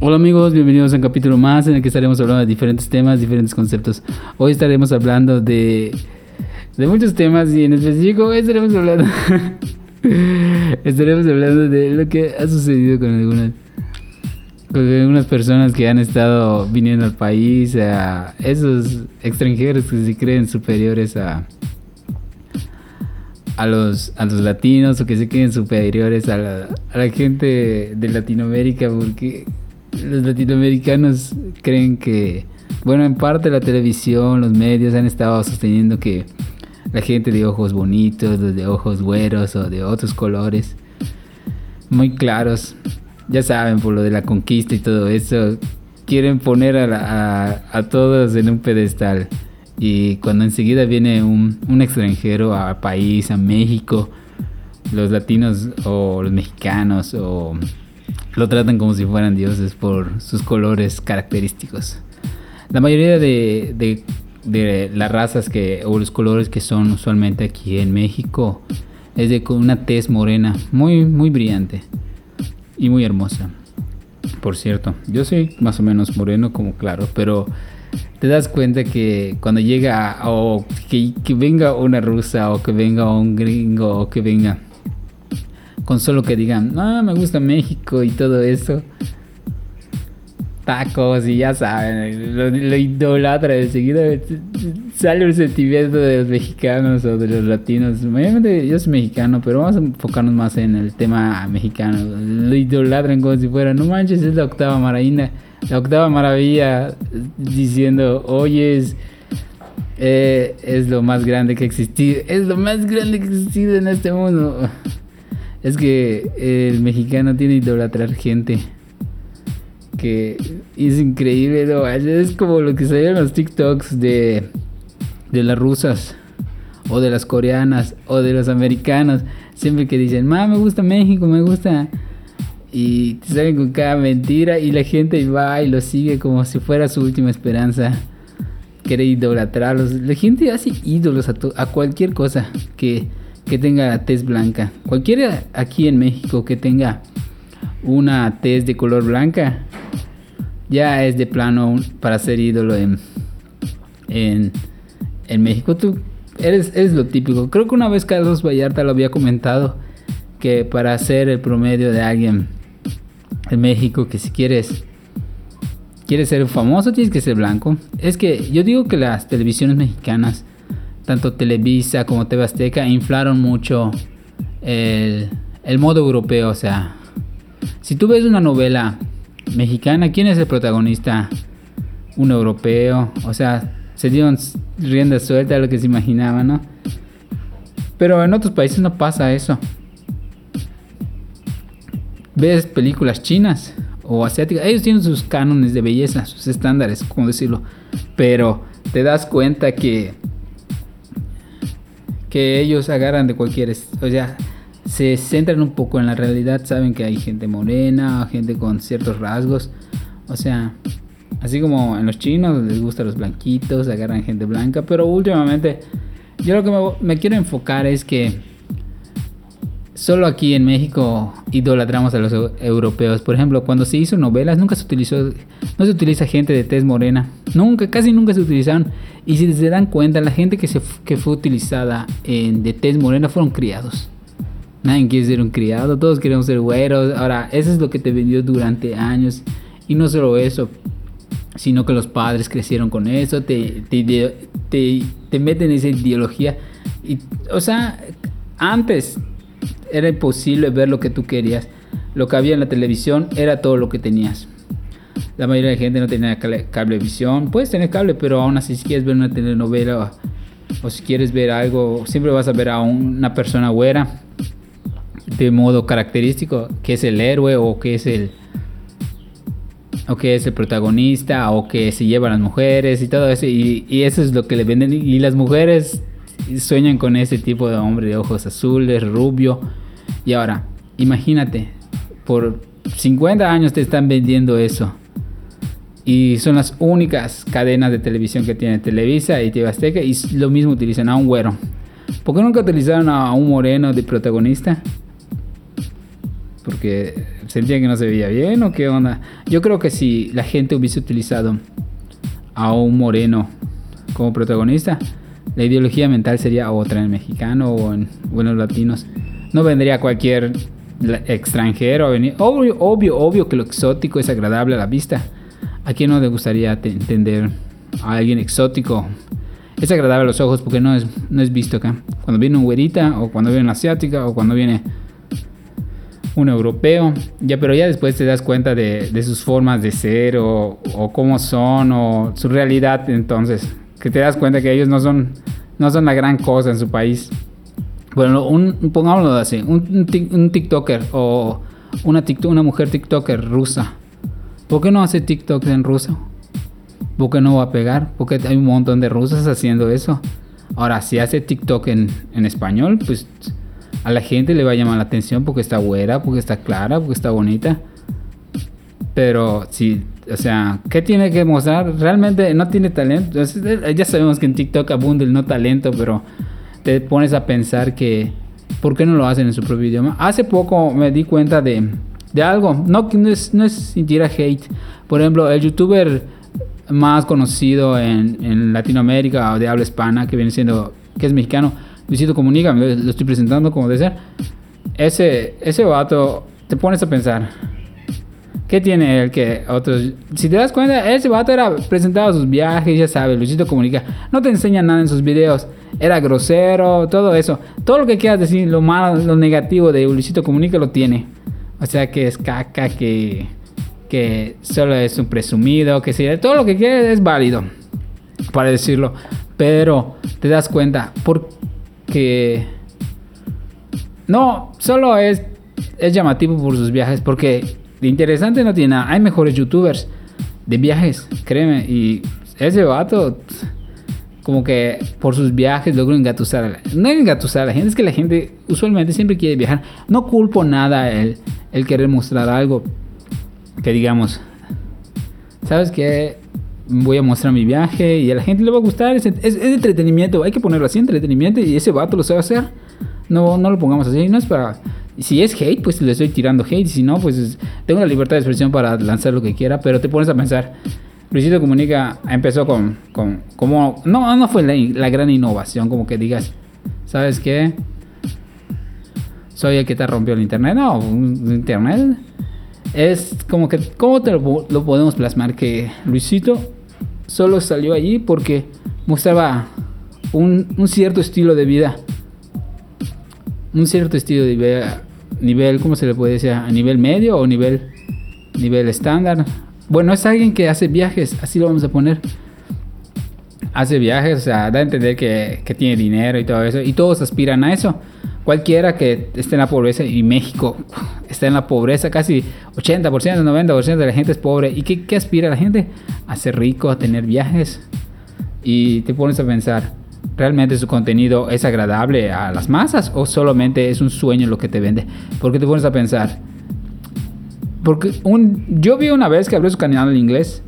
Hola amigos, bienvenidos a un capítulo más en el que estaremos hablando de diferentes temas, diferentes conceptos. Hoy estaremos hablando de, de muchos temas y en específico hoy estaremos hablando, estaremos hablando de lo que ha sucedido con algunas, con algunas personas que han estado viniendo al país, a esos extranjeros que se creen superiores a, a los, a los latinos o que se creen superiores a la, a la gente de Latinoamérica porque los latinoamericanos creen que, bueno, en parte la televisión, los medios han estado sosteniendo que la gente de ojos bonitos, de ojos güeros o de otros colores, muy claros, ya saben, por lo de la conquista y todo eso, quieren poner a, a, todos en un pedestal. Y cuando enseguida viene un, un extranjero al país, a México, los latinos o los mexicanos o lo tratan como si fueran dioses por sus colores característicos. La mayoría de, las razas que, o los colores que son usualmente aquí en México es de una tez morena, muy, muy brillante y muy hermosa. Por cierto, yo soy más o menos moreno como claro, pero te das cuenta que cuando llega o que, que venga una rusa o que venga un gringo o que venga con solo que digan, no, me gusta México y todo eso. Tacos y ya saben, lo, lo idolatra enseguida. Sale el sentimiento de los mexicanos o de los latinos. Obviamente yo soy mexicano, pero vamos a enfocarnos más en el tema mexicano. Lo idolatran como si fuera, no manches, es la octava maravilla. La octava maravilla diciendo, oyes. Eh, es lo más grande que ha existido. Es lo más grande que ha existido en este mundo. Es que el mexicano tiene idolatrar gente. Que es increíble, ¿no? Es como lo que salían los TikToks de, de las rusas, o de las coreanas, o de los americanos. Siempre que dicen, ma, me gusta México, me gusta. Y te salen con cada mentira y la gente va y lo sigue como si fuera su última esperanza. Quiere idolatrarlos. La gente hace ídolos a cualquier cosa que que tenga la tez blanca. Cualquiera aquí en México que tenga una tez de color blanca, ya es de plano para ser ídolo en, en, México. Tú eres, eres lo típico. Creo que una vez Carlos Vallarta lo había comentado, que para ser el promedio de alguien en México, que si quieres quieres ser famoso tienes que ser blanco. Es que yo digo que las televisiones mexicanas tanto Televisa como TV Azteca inflaron mucho el, modo europeo. O sea, si tú ves una novela mexicana, ¿quién es el protagonista? Un europeo. O sea, se dieron rienda suelta a lo que se imaginaba, ¿no? Pero en otros países no pasa eso. Ves películas chinas o asiáticas, ellos tienen sus cánones de belleza, sus estándares, como decirlo. Pero te das cuenta que que ellos agarran de cualquier, o sea, se centran un poco en la realidad, saben que hay gente morena, gente con ciertos rasgos, o sea, así como en los chinos les gustan los blanquitos, agarran gente blanca, pero últimamente yo lo que me, me quiero enfocar es que Solo aquí en México idolatramos a los europeos. Por ejemplo, cuando se hizo novelas, nunca se utilizó, no se utiliza gente de tez morena. Nunca, casi nunca se utilizaron. Y si se dan cuenta, la gente que, se, que fue utilizada en, de tez morena fueron criados. Nadie quiere ser un criado, todos queremos ser güeros. Ahora, eso es lo que te vendió durante años. Y no solo eso, sino que los padres crecieron con eso, te, te, te, te meten esa ideología. Y, o sea, antes era imposible ver lo que tú querías. Lo que había en la televisión era todo lo que tenías. La mayoría de la gente no tenía cablevisión. Puedes tener cable, pero aún así si quieres ver una telenovela o, si quieres ver algo, siempre vas a ver a una persona güera de modo característico, que es el héroe o que es el o que es el protagonista o que se lleva a las mujeres y todo eso y, y eso es lo que le venden y las mujeres sueñan con ese tipo de hombre de ojos azules, rubio. Y ahora, imagínate, por 50 años te están vendiendo eso. Y son las únicas cadenas de televisión que tiene Televisa y TV Azteca. Y lo mismo utilizan a un güero. ¿Por qué nunca utilizaron a un moreno de protagonista? Porque ¿Sentía que no se veía bien o qué onda? Yo creo que si la gente hubiese utilizado a un moreno como protagonista, la ideología mental sería otra en mexicano o en, los latinos. No vendría cualquier extranjero a venir. Obvio, obvio, obvio que lo exótico es agradable a la vista. ¿A quién no le gustaría entender a alguien exótico? Es agradable a los ojos porque no es, no es visto acá. Cuando viene un güerita o cuando viene una asiática o cuando viene un europeo, ya, pero ya después te das cuenta de, sus formas de ser o, o, cómo son o su realidad, entonces, que te das cuenta que ellos no son, no son la gran cosa en su país. Bueno, un, pongámoslo así, un, un, TikToker o una, una mujer TikToker rusa, ¿por qué no hace TikTok en ruso? ¿Por qué no va a pegar? Porque hay un montón de rusas haciendo eso. Ahora, si hace TikTok en, en español, pues a la gente le va a llamar la atención porque está güera, porque está clara, porque está bonita. Pero si, o sea, ¿qué tiene que mostrar? Realmente no tiene talento. Ya sabemos que en TikTok abunda el no talento, pero te pones a pensar que, ¿por qué no lo hacen en su propio idioma? Hace poco me di cuenta de, de algo. No, no es, no es hate. Por ejemplo, el youtuber más conocido en, en Latinoamérica o de habla hispana, que viene siendo, que es mexicano, Luisito Comunica, lo estoy presentando como de ser. Ese, ese vato, te pones a pensar, ¿qué tiene él que otros? Si te das cuenta, ese vato era presentado sus viajes, ya sabes, Luisito Comunica. No te enseña nada en sus videos. Era grosero, todo eso. Todo lo que quieras decir, lo malo, lo negativo de Luisito Comunica lo tiene. O sea, que es caca, que, que solo es un presumido, que si todo lo que quiere es válido, para decirlo. Pero te das cuenta, ¿por que no, solo es, es llamativo por sus viajes, porque de interesante no tiene nada. Hay mejores youtubers de viajes, créeme, y ese vato como que por sus viajes logró engatusar a la, no engatusar a la gente, es que la gente usualmente siempre quiere viajar. No culpo nada el, el querer mostrar algo que digamos, ¿sabes qué? voy a mostrar mi viaje y a la gente le va a gustar. Es, es, entretenimiento, hay que ponerlo así, entretenimiento. Y ese vato lo sabe hacer. No, no lo pongamos así, no es para... Si es hate, pues le estoy tirando hate. Si no, pues tengo la libertad de expresión para lanzar lo que quiera. Pero te pones a pensar, Luisito Comunica empezó con... con como, no, no fue la, gran innovación, como que digas, ¿sabes qué? Soy el que te rompió el internet. No, internet es como que, ¿cómo te lo, podemos plasmar? Que Luisito solo salió allí porque mostraba un, cierto estilo de vida. Un cierto estilo de vida. Nivel, ¿cómo se le puede decir? ¿A nivel medio o nivel, nivel estándar? Bueno, es alguien que hace viajes, así lo vamos a poner. Hace viajes, o sea, da a entender que, que tiene dinero y todo eso. Y todos aspiran a eso. Cualquiera que esté en la pobreza, y México está en la pobreza, casi 80%, 90% de la gente es pobre. ¿Y qué, qué aspira la gente? A ser rico, a tener viajes. Y te pones a pensar, ¿realmente su contenido es agradable a las masas o solamente es un sueño lo que te vende? Porque te pones a pensar, porque un, yo vi una vez que abrió su canal en inglés.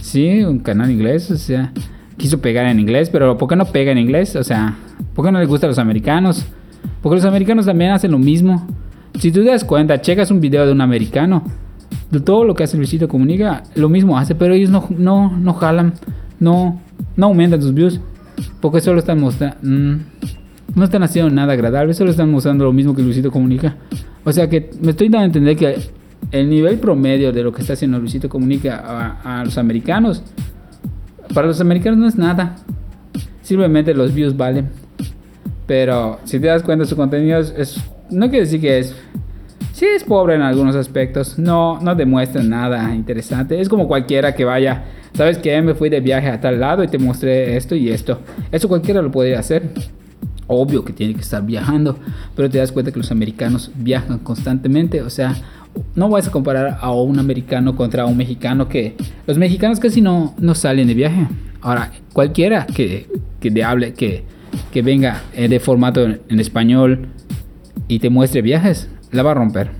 Sí, un canal en inglés, o sea, quiso pegar en inglés, pero ¿por qué no pega en inglés? O sea, ¿Por qué no les gusta a los americanos? Porque los americanos también hacen lo mismo. Si tú te das cuenta, checas un video de un americano, de todo lo que hace Luisito Comunica, lo mismo hace, pero ellos no, no, no jalan, no, no aumentan sus views, porque solo están mostrando, mm, no están haciendo nada agradable, solo están mostrando lo mismo que Luisito Comunica. O sea que me estoy dando a entender que el nivel promedio de lo que está haciendo Luisito Comunica a, los americanos, para los americanos no es nada. Simplemente los views valen. Pero si te das cuenta, su contenido es, no quiere decir que es sí es pobre en algunos aspectos, no, no demuestra nada interesante. Es como cualquiera que vaya, ¿sabes que Me fui de viaje a tal lado y te mostré esto y esto. Eso cualquiera lo podría hacer. Obvio que tiene que estar viajando, pero te das cuenta que los americanos viajan constantemente. O sea, no vas a comparar a un americano contra un mexicano que los mexicanos casi no, no salen de viaje. Ahora, cualquiera que, que hable, que que venga eh, de formato en español y te muestre viajes, la va a romper.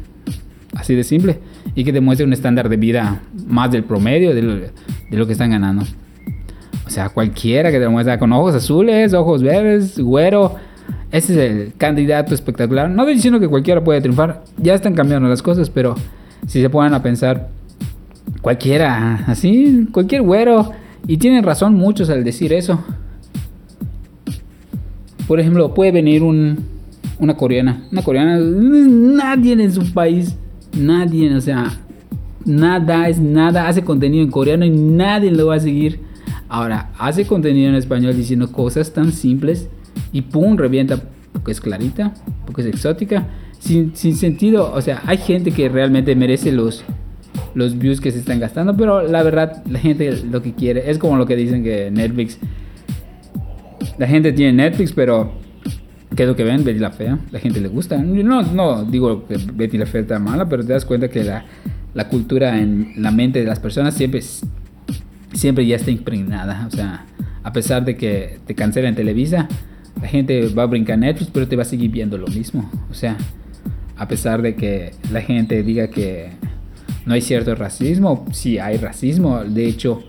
Así de simple. Y que te muestre un estándar de vida más del promedio de lo, que están ganando. O sea, cualquiera que te muestre con ojos azules, ojos verdes, güero, ese es el candidato espectacular. No estoy diciendo que cualquiera puede triunfar, ya están cambiando las cosas, pero si se ponen a pensar, cualquiera, así, cualquier güero, y tienen razón muchos al decir eso. Por ejemplo, puede venir un, una coreana, una coreana, nadie en su país, nadie, o sea, nada es nada, hace contenido en coreano y nadie lo va a seguir. Ahora, hace contenido en español diciendo cosas tan simples y pum, revienta, porque es clarita, porque es exótica, sin, sin sentido. O sea, hay gente que realmente merece los, los views que se están gastando, pero la verdad, la gente lo que quiere es como lo que dicen que Netflix. La gente tiene Netflix, pero ¿qué es lo que ven? Betty la Fea. La gente le gusta. No, no digo que Betty la Fea está mala, pero te das cuenta que la, la cultura en la mente de las personas siempre, siempre ya está impregnada. O sea, a pesar de que te cancelen Televisa, la gente va a brincar Netflix, pero te va a seguir viendo lo mismo. O sea, a pesar de que la gente diga que no hay cierto racismo, sí hay racismo. De hecho,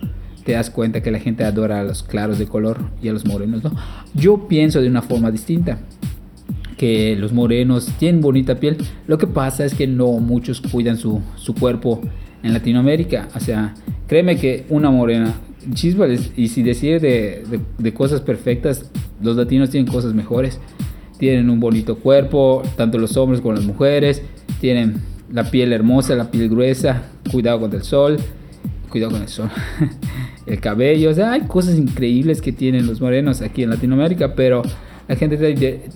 te das cuenta que la gente adora a los claros de color y a los morenos, ¿no? Yo pienso de una forma distinta. Los morenos tienen bonita piel. Lo que pasa es que no muchos cuidan su, su cuerpo en Latinoamérica. O sea, créeme que una morena, chispas, y si decide de, de, de cosas perfectas, los latinos tienen cosas mejores. Tienen un bonito cuerpo, tanto los hombres como las mujeres. Tienen la piel hermosa, la piel gruesa, cuidado con el sol. Cuidado con el sol. el cabello. O sea, hay cosas increíbles que tienen los morenos aquí en Latinoamérica, pero la gente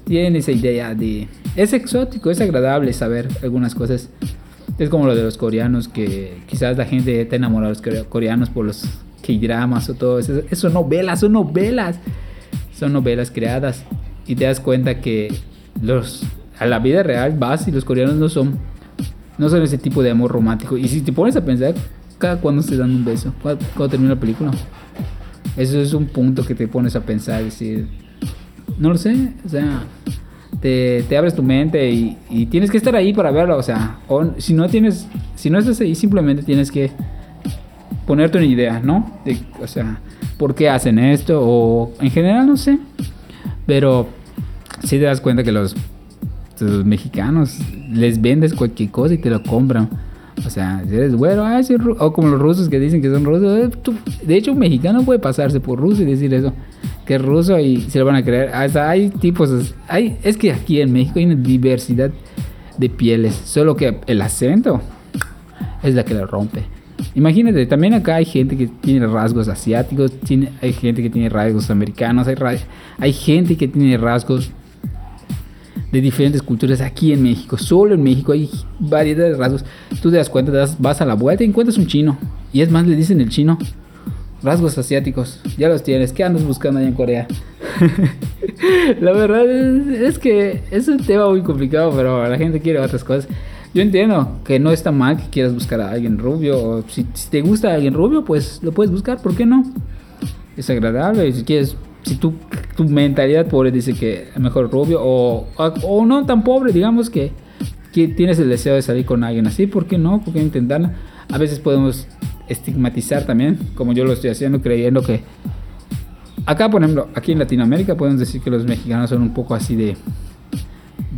tiene esa idea de... Es exótico, es agradable saber algunas cosas. Es como lo de los coreanos, que quizás la gente está enamorada de los coreanos por los K-dramas o todo eso. Son novelas, son novelas. Son novelas creadas. Y te das cuenta que los a la vida real vas y los coreanos no son no son ese tipo de amor romántico. Y si te pones a pensar cada cuando se dan un beso cuando, termina la película eso es un punto que te pones a pensar decir no lo sé o sea te, te abres tu mente y, y, tienes que estar ahí para verlo o sea o, si no tienes si no estás ahí simplemente tienes que ponerte una idea no o sea por qué hacen esto o en general no sé. Pero si te das cuenta que los, los mexicanos les vendes cualquier cosa y te lo compran. O sea, si eres güero, ah, o como los rusos que dicen que son rusos. Eh, de hecho, un mexicano puede pasarse por ruso y decir eso, que es ruso y se lo van a creer. Hasta hay tipos, hay, es que aquí en México hay una diversidad de pieles, solo que el acento es la que lo rompe. Imagínate, también acá hay gente que tiene rasgos asiáticos, tiene, hay gente que tiene rasgos americanos, hay, hay gente que tiene rasgos de diferentes culturas aquí en México. Solo en México hay variedad de rasgos. Tú te das cuenta, vas a la vuelta y encuentras un chino. Y es más, le dicen el chino. Rasgos asiáticos, ya los tienes. ¿Qué andas buscando allá en Corea? la verdad es, es, que es un tema muy complicado, pero la gente quiere otras cosas. Yo entiendo que no está mal que quieras buscar a alguien rubio. O si, te gusta alguien rubio, pues lo puedes buscar, ¿por qué no? Es agradable. Si quieres, si tu, tu mentalidad pobre dice que es mejor rubio, o, o, no tan pobre, digamos que, que tienes el deseo de salir con alguien así, ¿por qué no? ¿Por qué intentarlo? A veces podemos estigmatizar también, como yo lo estoy haciendo, creyendo que acá, por ejemplo, aquí en Latinoamérica podemos decir que los mexicanos son un poco así de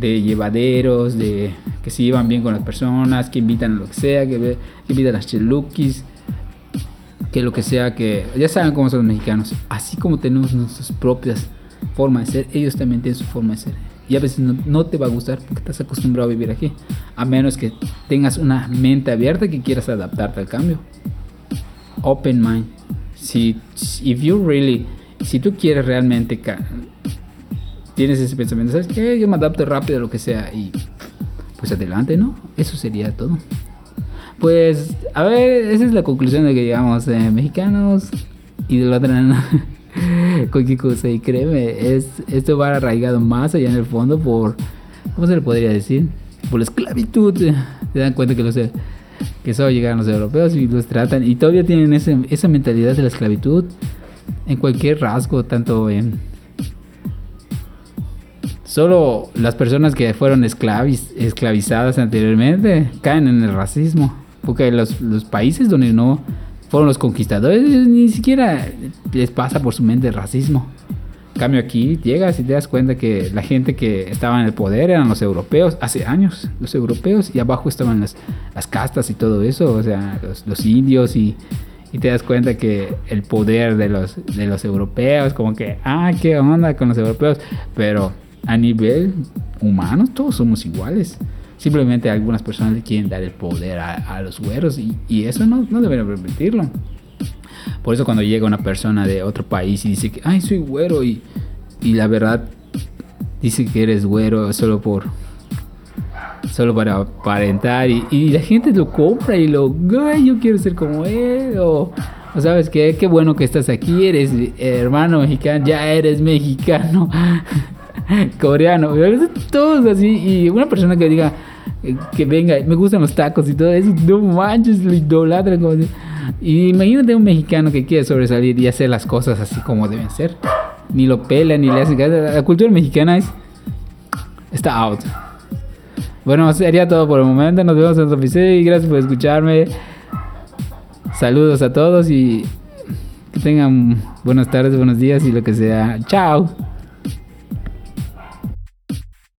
de llevaderos, de que se llevan bien con las personas, que invitan a lo que sea, que, invitan a las chelukis, que lo que sea, que ya saben cómo son los mexicanos. Así como tenemos nuestras propias formas de ser, ellos también tienen su forma de ser. Y a veces no, te va a gustar porque estás acostumbrado a vivir aquí. A menos que tengas una mente abierta que quieras adaptarte al cambio. Open mind. Si, if you really, si tú quieres realmente tienes ese pensamiento, ¿sabes qué? Yo me adapto rápido a lo que sea y pues adelante, ¿no? Eso sería todo. Pues, a ver, esa es la conclusión de que llegamos, eh, mexicanos idolatran cualquier cosa y créeme, es, esto va arraigado más allá en el fondo por, ¿cómo se le podría decir? Por la esclavitud. Se dan cuenta que los que solo llegan los europeos y los tratan y todavía tienen ese, esa mentalidad de la esclavitud en cualquier rasgo, tanto en Solo las personas que fueron esclavizadas anteriormente caen en el racismo. Porque los, los países donde no fueron los conquistadores ni siquiera les pasa por su mente el racismo. cambio aquí, llegas y te das cuenta que la gente que estaba en el poder eran los europeos, hace años, los europeos, y abajo estaban las, las castas y todo eso, o sea, los, los indios y, y te das cuenta que el poder de los, de los europeos, como que, ah, qué onda con los europeos, pero a nivel humano todos somos iguales. Simplemente algunas personas le quieren dar el poder a, a los güeros y, y eso no, no debería permitirlo. Por eso cuando llega una persona de otro país y dice que, ay, soy güero y, y la verdad dice que eres güero solo por solo para aparentar y, y la gente lo compra y lo, ay, yo quiero ser como él o, o sabes qué, qué bueno que estás aquí, eres hermano mexicano, ya eres mexicano, coreano, todos así y una persona que diga que venga, me gustan los tacos y todo eso, no manches, lo idolatran como. Y imagínate un mexicano que quiere sobresalir y hacer las cosas así como deben ser. Ni lo pela, ni le hace La cultura mexicana es. Está out. Bueno, sería todo por el momento. Nos vemos en otro episodio y gracias por escucharme. Saludos a todos y que tengan buenas tardes, buenos días y lo que sea. Chao.